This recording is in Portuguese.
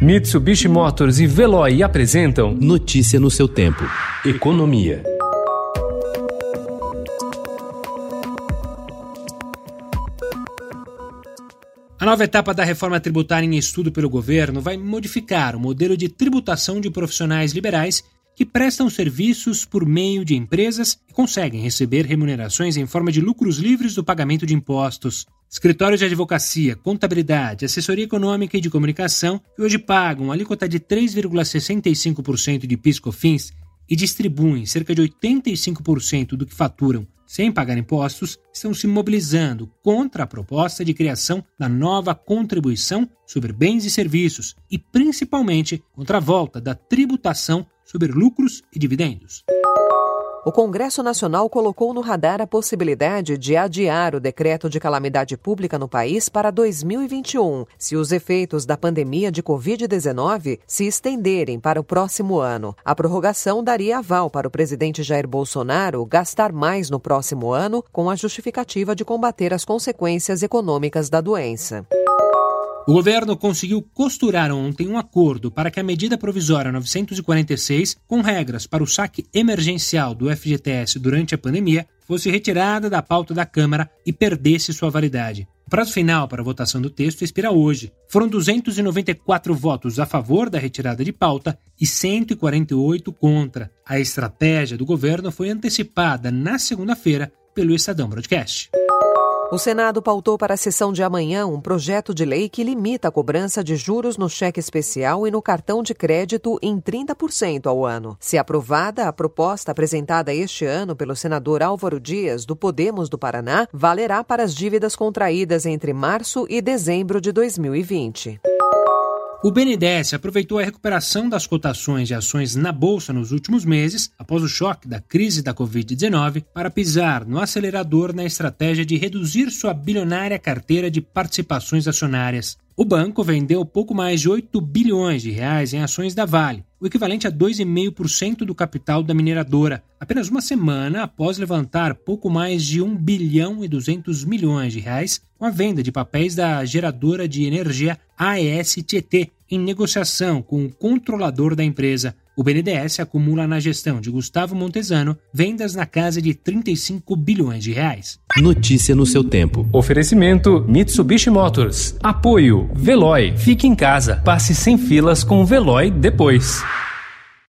Mitsubishi Motors e Veloy apresentam Notícia no seu tempo. Economia. A nova etapa da reforma tributária em estudo pelo governo vai modificar o modelo de tributação de profissionais liberais que prestam serviços por meio de empresas e conseguem receber remunerações em forma de lucros livres do pagamento de impostos. Escritórios de advocacia, contabilidade, assessoria econômica e de comunicação, que hoje pagam alíquota de 3,65% de PIS/COFINS e distribuem cerca de 85% do que faturam sem pagar impostos, estão se mobilizando contra a proposta de criação da nova contribuição sobre bens e serviços e principalmente contra a volta da tributação sobre lucros e dividendos. O Congresso Nacional colocou no radar a possibilidade de adiar o decreto de calamidade pública no país para 2021, se os efeitos da pandemia de Covid-19 se estenderem para o próximo ano. A prorrogação daria aval para o presidente Jair Bolsonaro gastar mais no próximo ano, com a justificativa de combater as consequências econômicas da doença. O governo conseguiu costurar ontem um acordo para que a medida provisória 946, com regras para o saque emergencial do FGTS durante a pandemia, fosse retirada da pauta da Câmara e perdesse sua validade. O prazo final para a votação do texto expira hoje. Foram 294 votos a favor da retirada de pauta e 148 contra. A estratégia do governo foi antecipada na segunda-feira pelo Estadão Broadcast. O Senado pautou para a sessão de amanhã um projeto de lei que limita a cobrança de juros no cheque especial e no cartão de crédito em 30% ao ano. Se aprovada, a proposta apresentada este ano pelo senador Álvaro Dias, do Podemos do Paraná, valerá para as dívidas contraídas entre março e dezembro de 2020. O BNDES aproveitou a recuperação das cotações de ações na bolsa nos últimos meses, após o choque da crise da Covid-19, para pisar no acelerador na estratégia de reduzir sua bilionária carteira de participações acionárias. O banco vendeu pouco mais de 8 bilhões de reais em ações da Vale, o equivalente a 2,5% do capital da mineradora, apenas uma semana após levantar pouco mais de 1 bilhão e 200 milhões de reais com a venda de papéis da geradora de energia AES Tietê, em negociação com o controlador da empresa. O BNDES acumula na gestão de Gustavo Montesano vendas na casa de 35 bilhões de reais. Notícia no seu tempo. Oferecimento Mitsubishi Motors. Apoio Veloy. Fique em casa. Passe sem filas com o Veloy depois.